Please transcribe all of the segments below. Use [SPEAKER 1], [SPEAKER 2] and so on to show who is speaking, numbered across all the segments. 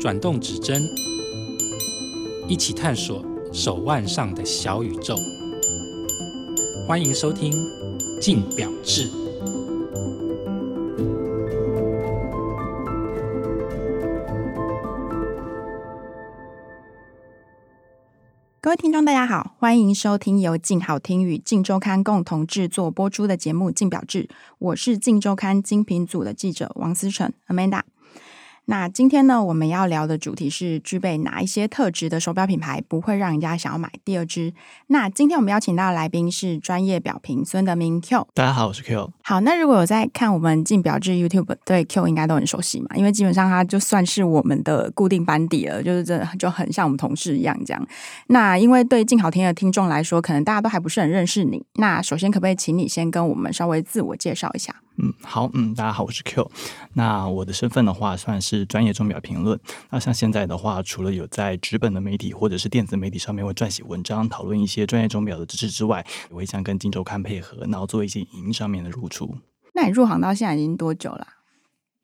[SPEAKER 1] 转动指针，一起探索手腕上的小宇宙。欢迎收
[SPEAKER 2] 听《静表志》。好，欢迎收听由静好听与静周刊共同制作播出的节目《静表志》，我是静周刊精品组的记者王思成 Amanda。那今天呢，我们要聊的主题是具备哪一些特质的手表品牌不会让人家想要买第二只？那今天我们邀请到的来宾是专业表评孙德明 Q。
[SPEAKER 3] 大家好，我是 Q。
[SPEAKER 2] 好，那如果有在看我们进表志 YouTube，对 Q 应该都很熟悉嘛，因为基本上他就算是我们的固定班底了，就是真的就很像我们同事一样这样。那因为对静好听的听众来说，可能大家都还不是很认识你。那首先，可不可以请你先跟我们稍微自我介绍一下？
[SPEAKER 3] 嗯，好，嗯，大家好，我是 Q。那我的身份的话，算是专业钟表评论。那像现在的话，除了有在纸本的媒体或者是电子媒体上面会撰写文章，讨论一些专业钟表的知识之外，我会想跟金周刊配合，然后做一些影音上面的入出。
[SPEAKER 2] 那你入行到现在已经多久了？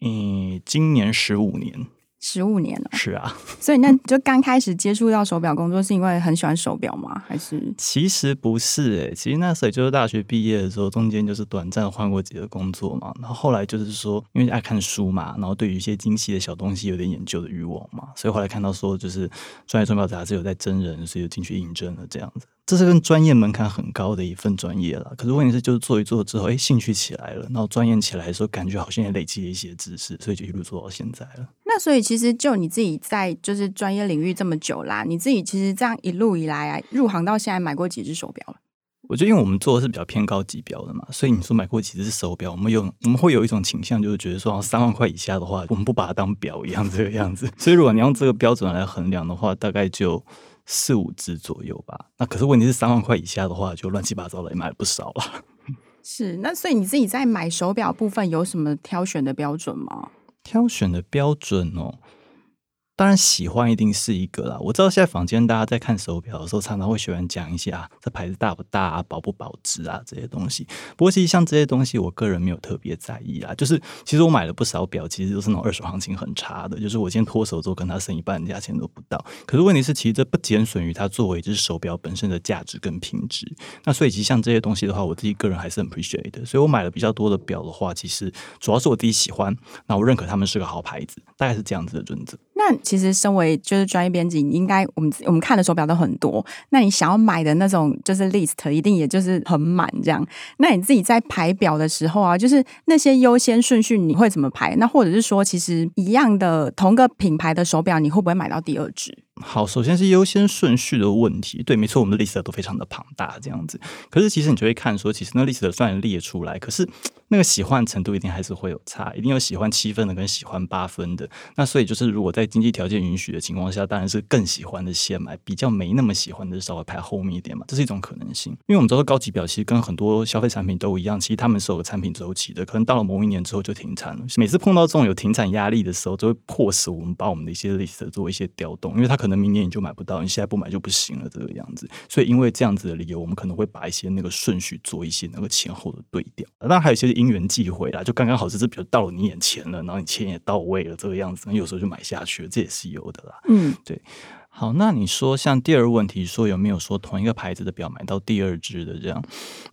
[SPEAKER 3] 嗯，今年十五年。
[SPEAKER 2] 十五年了，
[SPEAKER 3] 是啊，
[SPEAKER 2] 所以那就刚开始接触到手表工作，是因为很喜欢手表吗？还是
[SPEAKER 3] 其实不是诶、欸，其实那时候就是大学毕业的时候，中间就是短暂换过几个工作嘛。然后后来就是说，因为爱看书嘛，然后对于一些精细的小东西有点研究的欲望嘛，所以后来看到说就是专业钟表杂志有在真人，所以就进去应征了这样子。这是跟专业门槛很高的一份专业了，可是问题是，就是做一做之后，哎，兴趣起来了，然后钻研起来的时候，感觉好像也累积了一些知识，所以就一路做到现在了。
[SPEAKER 2] 那所以其实就你自己在就是专业领域这么久啦，你自己其实这样一路以来啊，入行到现在买过几只手表了？
[SPEAKER 3] 我觉得因为我们做的是比较偏高级表的嘛，所以你说买过几只手表，我们有我们会有一种倾向，就是觉得说三万块以下的话，我们不把它当表一样这个样子。所以如果你用这个标准来衡量的话，大概就。四五只左右吧，那可是问题是三万块以下的话，就乱七八糟的也买了不少了。
[SPEAKER 2] 是，那所以你自己在买手表部分有什么挑选的标准吗？
[SPEAKER 3] 挑选的标准哦。当然喜欢一定是一个啦。我知道现在坊间大家在看手表的时候，常常会喜欢讲一些啊，这牌子大不大啊，保不保值啊这些东西。不过其实像这些东西，我个人没有特别在意啊。就是其实我买了不少表，其实都是那种二手行情很差的。就是我今天脱手之后，跟它剩一半价钱都不到。可是问题是，其实这不减损于它作为一只手表本身的价值跟品质。那所以其实像这些东西的话，我自己个人还是很 appreciate 的。所以我买了比较多的表的话，其实主要是我自己喜欢，那我认可他们是个好牌子，大概是这样子的准则。
[SPEAKER 2] 那其实身为就是专业编辑，应该我们我们看的手表都很多。那你想要买的那种就是 list，一定也就是很满这样。那你自己在排表的时候啊，就是那些优先顺序你会怎么排？那或者是说，其实一样的同个品牌的手表，你会不会买到第二只？
[SPEAKER 3] 好，首先是优先顺序的问题。对，没错，我们的 list 都非常的庞大，这样子。可是其实你就会看说，其实那 list 虽然列出来，可是那个喜欢程度一定还是会有差，一定有喜欢七分的跟喜欢八分的。那所以就是，如果在经济条件允许的情况下，当然是更喜欢的先买，比较没那么喜欢的稍微排后面一点嘛，这是一种可能性。因为我们知道高级表其实跟很多消费产品都一样，其实他们是有个产品周期的，可能到了某一年之后就停产了。每次碰到这种有停产压力的时候，就会迫使我们把我们的一些 list 做一些调动，因为它可能明年你就买不到。你现在不买就不行了，这个样子。所以因为这样子的理由，我们可能会把一些那个顺序做一些那个前后的对调。当然还有一些因缘际会啦，就刚刚好是这比如到了你眼前了，然后你钱也到位了，这个样子，那有时候就买下去了，这也是有的啦。嗯，对。好，那你说像第二个问题，说有没有说同一个牌子的表买到第二只的这样？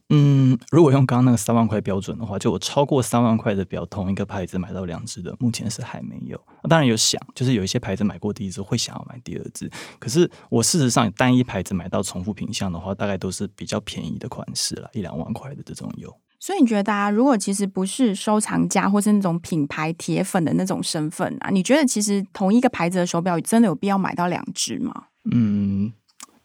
[SPEAKER 3] 嗯，如果用刚刚那个三万块标准的话，就我超过三万块的表，同一个牌子买到两只的，目前是还没有。当然有想，就是有一些牌子买过第一只，会想要买第二只。可是我事实上单一牌子买到重复品相的话，大概都是比较便宜的款式了，一两万块的这种有。
[SPEAKER 2] 所以你觉得，大家如果其实不是收藏家，或是那种品牌铁粉的那种身份啊，你觉得其实同一个牌子的手表真的有必要买到两只吗？
[SPEAKER 3] 嗯，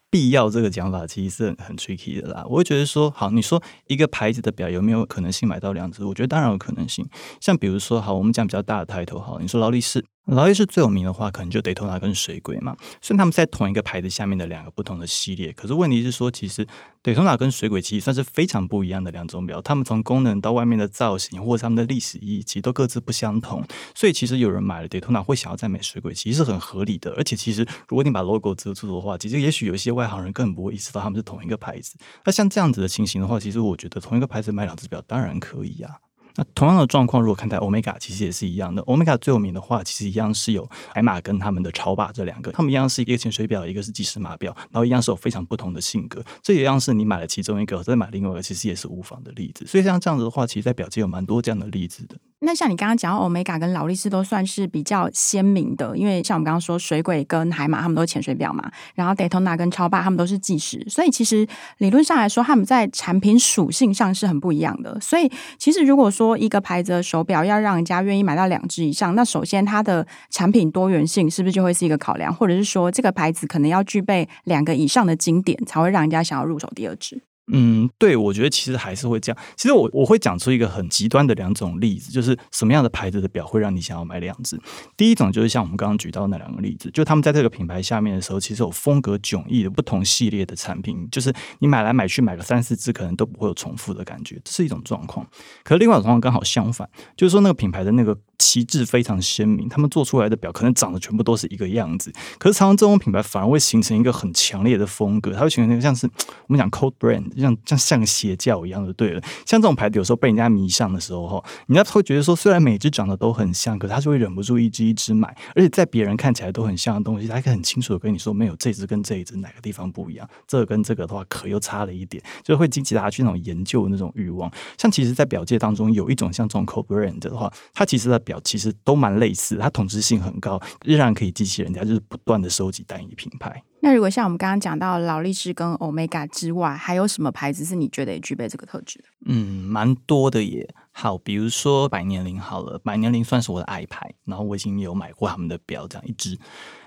[SPEAKER 3] 必要这个讲法其实是很很 tricky 的啦。我会觉得说，好，你说一个牌子的表有没有可能性买到两只？我觉得当然有可能性。像比如说，好，我们讲比较大的 title，好，你说劳力士。劳力士最有名的话，可能就 Daytona 跟水鬼嘛。虽然他们在同一个牌子下面的两个不同的系列，可是问题是说，其实 Daytona 跟水鬼其实算是非常不一样的两种表。他们从功能到外面的造型，或者他们的历史意义，其实都各自不相同。所以其实有人买了 Daytona 会想要再买水鬼，其实是很合理的。而且其实如果你把 logo 遮住的话，其实也许有一些外行人根本不会意识到他们是同一个牌子。那像这样子的情形的话，其实我觉得同一个牌子买两只表当然可以呀、那同样的状况，如果看待 Omega，其实也是一样的。Omega 最有名的话，其实一样是有海马跟他们的超霸这两个，他们一样是一个潜水表，一个是计时码表，然后一样是有非常不同的性格。这一样是你买了其中一个，再买另外一个，其实也是无妨的例子。所以像这样子的话，其实在表界有蛮多这样的例子的。
[SPEAKER 2] 那像你刚刚讲到，Omega 跟劳力士都算是比较鲜明的，因为像我们刚刚说，水鬼跟海马他们都是潜水表嘛，然后 Daytona 跟超霸他们都是计时，所以其实理论上来说，他们在产品属性上是很不一样的。所以其实如果说说一个牌子的手表要让人家愿意买到两只以上，那首先它的产品多元性是不是就会是一个考量，或者是说这个牌子可能要具备两个以上的经典，才会让人家想要入手第二只。
[SPEAKER 3] 嗯，对，我觉得其实还是会这样。其实我我会讲出一个很极端的两种例子，就是什么样的牌子的表会让你想要买两只。第一种就是像我们刚刚举到那两个例子，就他们在这个品牌下面的时候，其实有风格迥异的不同系列的产品，就是你买来买去买个三四只，可能都不会有重复的感觉，这是一种状况。可是另外一种状况刚好相反，就是说那个品牌的那个旗帜非常鲜明，他们做出来的表可能长得全部都是一个样子，可是常常这种品牌反而会形成一个很强烈的风格，它会形成一个像是 我们讲 cold brand。像像像邪教一样的，对了，像这种牌子有时候被人家迷上的时候，哈，人家会觉得说，虽然每只长得都很像，可是他就会忍不住一只一只买，而且在别人看起来都很像的东西，他可以很清楚的跟你说，没有这只跟这一只哪个地方不一样，这个跟这个的话可又差了一点，就会激起大家去那种研究的那种欲望。像其实，在表界当中有一种像这种 co brand 的话，它其实的表其实都蛮类似，它统治性很高，仍然可以激起人家就是不断的收集单一品牌。
[SPEAKER 2] 那如果像我们刚刚讲到劳力士跟 Omega 之外，还有什么牌子是你觉得也具备这个特质？
[SPEAKER 3] 嗯，蛮多的耶。好，比如说百年灵好了，百年灵算是我的爱牌，然后我已经有买过他们的表，这样一只。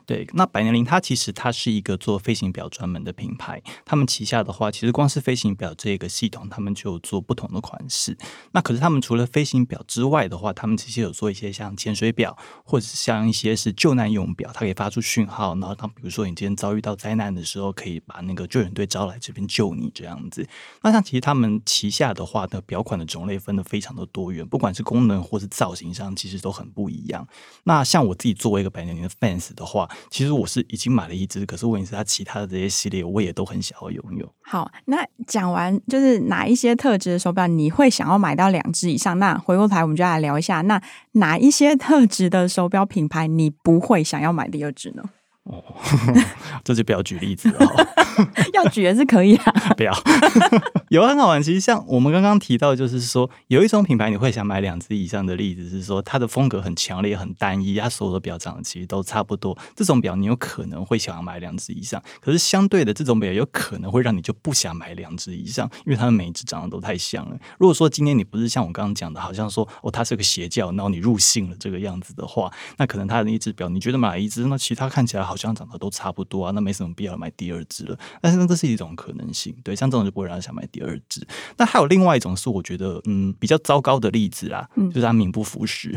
[SPEAKER 3] 对，那百年灵它其实它是一个做飞行表专门的品牌，他们旗下的话，其实光是飞行表这个系统，他们就做不同的款式。那可是他们除了飞行表之外的话，他们其实有做一些像潜水表，或者是像一些是救难用表，它可以发出讯号，然后当比如说你今天遭遇到灾难的时候，可以把那个救援队招来这边救你这样子。那像其实他们旗下的话的表款的种类分得非常的多元，不管是功能或是造型上，其实都很不一样。那像我自己作为一个百年灵的 fans 的话，其实我是已经买了一只，可是问题是它其他的这些系列我也都很想要拥有。
[SPEAKER 2] 好，那讲完就是哪一些特质的手表你会想要买到两只以上？那回过头来我们就来聊一下，那哪一些特质的手表品牌你不会想要买第二只呢？
[SPEAKER 3] 哦，这就不要举例子了。
[SPEAKER 2] 要举也是可以啊，
[SPEAKER 3] 不要。有很好玩，其实像我们刚刚提到，就是说有一种品牌你会想买两只以上的例子，是说它的风格很强烈、很单一，它所有的表长得其实都差不多。这种表你有可能会想要买两只以上，可是相对的，这种表有可能会让你就不想买两只以上，因为它们每一只长得都太像了。如果说今天你不是像我刚刚讲的，好像说哦，它是个邪教，然后你入信了这个样子的话，那可能它的一只表你觉得买一只，那其他看起来。好像长得都差不多啊，那没什么必要买第二只了。但是呢，这是一种可能性，对，像这种就不会让人想买第二只。那还有另外一种是我觉得嗯比较糟糕的例子啦，就是它名不符实。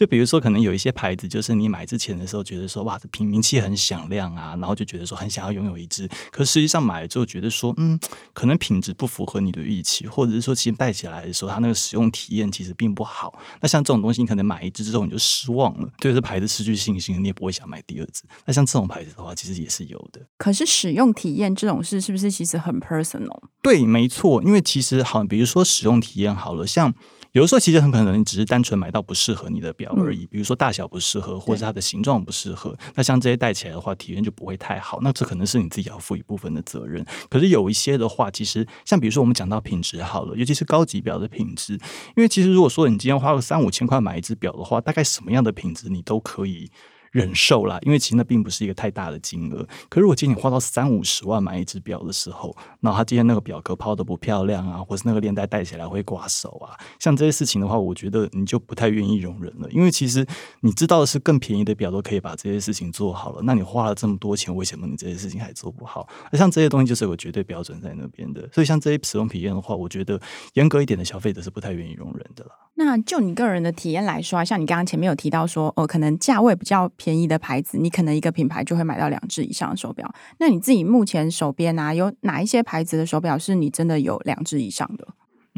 [SPEAKER 3] 就比如说，可能有一些牌子，就是你买之前的时候觉得说，哇，这品名气很响亮啊，然后就觉得说很想要拥有一只。可实际上买了之后，觉得说，嗯，可能品质不符合你的预期，或者是说，其实戴起来的时候，它那个使用体验其实并不好。那像这种东西，你可能买一只之后你就失望了，对这牌子失去信心，你也不会想买第二只。那像这种牌子的话，其实也是有的。
[SPEAKER 2] 可是使用体验这种事，是不是其实很 personal？
[SPEAKER 3] 对，没错，因为其实好，比如说使用体验好了，像。有的时候其实很可能你只是单纯买到不适合你的表而已，比如说大小不适合，或者它的形状不适合。那像这些戴起来的话，体验就不会太好。那这可能是你自己要负一部分的责任。可是有一些的话，其实像比如说我们讲到品质好了，尤其是高级表的品质，因为其实如果说你今天花个三五千块买一只表的话，大概什么样的品质你都可以。忍受啦，因为其实那并不是一个太大的金额。可是如果今天你花到三五十万买一只表的时候，那他今天那个表壳抛的不漂亮啊，或是那个链带戴起来会刮手啊，像这些事情的话，我觉得你就不太愿意容忍了。因为其实你知道的是，更便宜的表都可以把这些事情做好了，那你花了这么多钱，为什么你这些事情还做不好？那像这些东西就是有绝对标准在那边的。所以像这些使用体验的话，我觉得严格一点的消费者是不太愿意容忍的了。
[SPEAKER 2] 那就你个人的体验来说，像你刚刚前面有提到说，哦，可能价位比较便宜的牌子，你可能一个品牌就会买到两只以上的手表。那你自己目前手边啊，有哪一些牌子的手表是你真的有两只以上的？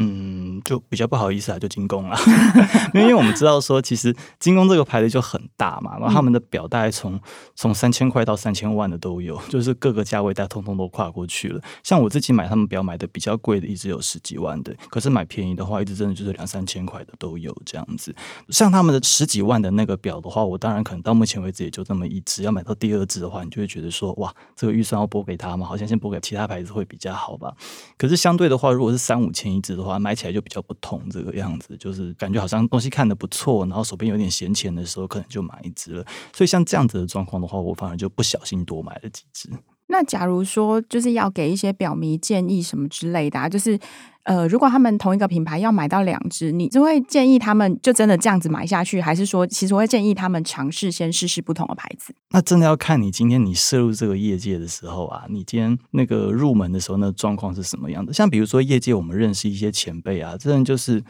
[SPEAKER 3] 嗯，就比较不好意思啊，就精工了，因为我们知道说，其实精工这个牌子就很大嘛，然后他们的表大概从从三千块到三千万的都有，就是各个价位带通通都跨过去了。像我自己买他们表买的比较贵的，一直有十几万的，可是买便宜的话，一直真的就是两三千块的都有这样子。像他们的十几万的那个表的话，我当然可能到目前为止也就这么一只，要买到第二只的话，你就会觉得说，哇，这个预算要拨给他嘛？好像先拨给其他牌子会比较好吧。可是相对的话，如果是三五千一只的话，买起来就比较不同，这个样子就是感觉好像东西看的不错，然后手边有点闲钱的时候，可能就买一只了。所以像这样子的状况的话，我反而就不小心多买了几只。
[SPEAKER 2] 那假如说就是要给一些表迷建议什么之类的啊，就是呃，如果他们同一个品牌要买到两只，你就会建议他们就真的这样子买下去，还是说其实会建议他们尝试先试试不同的牌子？
[SPEAKER 3] 那真的要看你今天你涉入这个业界的时候啊，你今天那个入门的时候，那状况是什么样的？像比如说业界我们认识一些前辈啊，真的就是。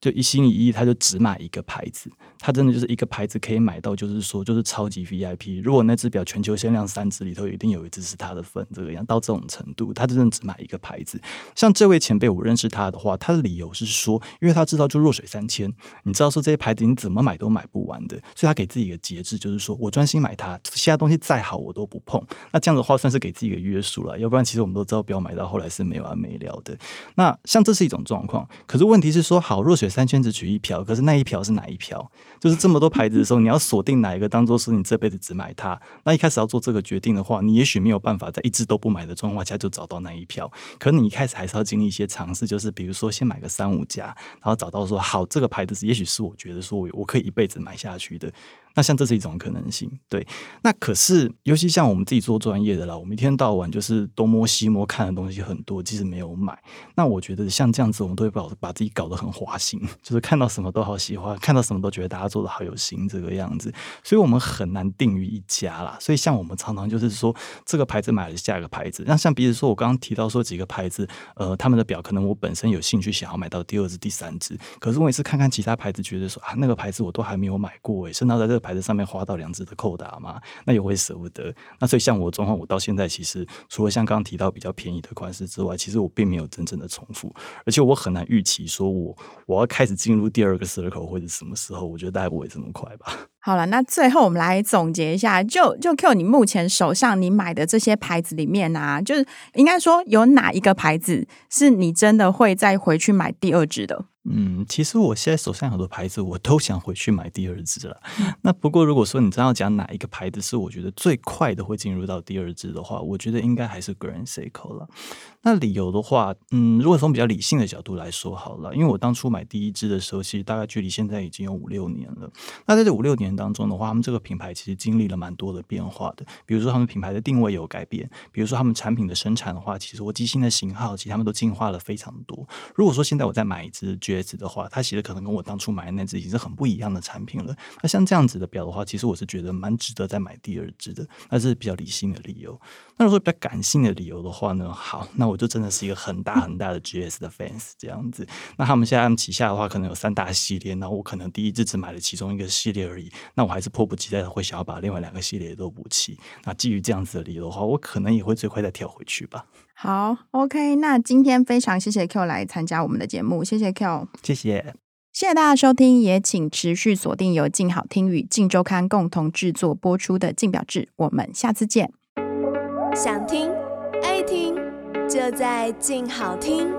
[SPEAKER 3] 就一心一意，他就只买一个牌子，他真的就是一个牌子可以买到，就是说就是超级 VIP。如果那只表全球限量三只里头，一定有一只是他的份，这个样到这种程度，他真的只买一个牌子。像这位前辈，我认识他的话，他的理由是说，因为他知道就弱水三千，你知道说这些牌子你怎么买都买不完的，所以他给自己一个节制，就是说我专心买它，其他东西再好我都不碰。那这样的话算是给自己一个约束了，要不然其实我们都知道表买到后来是没完没了的。那像这是一种状况，可是问题是说好弱水。三圈只取一瓢，可是那一瓢是哪一瓢？就是这么多牌子的时候，你要锁定哪一个当做是你这辈子只买它。那一开始要做这个决定的话，你也许没有办法在一只都不买的状况下就找到那一瓢。可你一开始还是要经历一些尝试，就是比如说先买个三五家，然后找到说好这个牌子是，也许是我觉得说我我可以一辈子买下去的。那像这是一种可能性，对。那可是，尤其像我们自己做专业的啦，我们一天到晚就是东摸西摸，看的东西很多，其实没有买。那我觉得像这样子，我们都会把把自己搞得很花心，就是看到什么都好喜欢，看到什么都觉得大家做的好有心这个样子。所以我们很难定于一家啦。所以像我们常常就是说，这个牌子买了下一个牌子。那像比如说我刚刚提到说几个牌子，呃，他们的表可能我本身有兴趣想要买到第二只、第三只，可是我也是看看其他牌子，觉得说啊，那个牌子我都还没有买过诶，甚至在这。牌子上面花到两只的扣打嘛，那也会舍不得。那所以像我状况，我到现在其实除了像刚刚提到比较便宜的款式之外，其实我并没有真正的重复，而且我很难预期说我我要开始进入第二个 circle 或者什么时候。我觉得大概不会这么快吧。
[SPEAKER 2] 好了，那最后我们来总结一下，就就 Q 你目前手上你买的这些牌子里面啊，就是应该说有哪一个牌子是你真的会再回去买第二支的？
[SPEAKER 3] 嗯，其实我现在手上很多牌子，我都想回去买第二支了。那不过如果说你真要讲哪一个牌子是我觉得最快的会进入到第二支的话，我觉得应该还是 Grand Seiko 了。那理由的话，嗯，如果从比较理性的角度来说好了，因为我当初买第一支的时候，其实大概距离现在已经有五六年了。那在这五六年当中的话，他们这个品牌其实经历了蛮多的变化的。比如说他们品牌的定位有改变，比如说他们产品的生产的话，其实我机芯的型号，其实他们都进化了非常多。如果说现在我再买一支 GS 的话，它其实可能跟我当初买的那支已经是很不一样的产品了。那像这样子的表的话，其实我是觉得蛮值得再买第二支的。那是比较理性的理由。那如果比较感性的理由的话呢？好，那我就真的是一个很大很大的 GS 的 fans 这样子。那他们现在他们旗下的话，可能有三大系列，那我可能第一支只买了其中一个系列而已。那我还是迫不及待的会想要把另外两个系列都补齐。那基于这样子的理由的话，我可能也会最快再跳回去吧。
[SPEAKER 2] 好，OK，那今天非常谢谢 Q 来参加我们的节目，谢谢 Q，
[SPEAKER 3] 谢谢，
[SPEAKER 2] 谢谢大家收听，也请持续锁定由静好听与静周刊共同制作播出的《静表志》，我们下次见。
[SPEAKER 4] 想听爱听，就在静好听。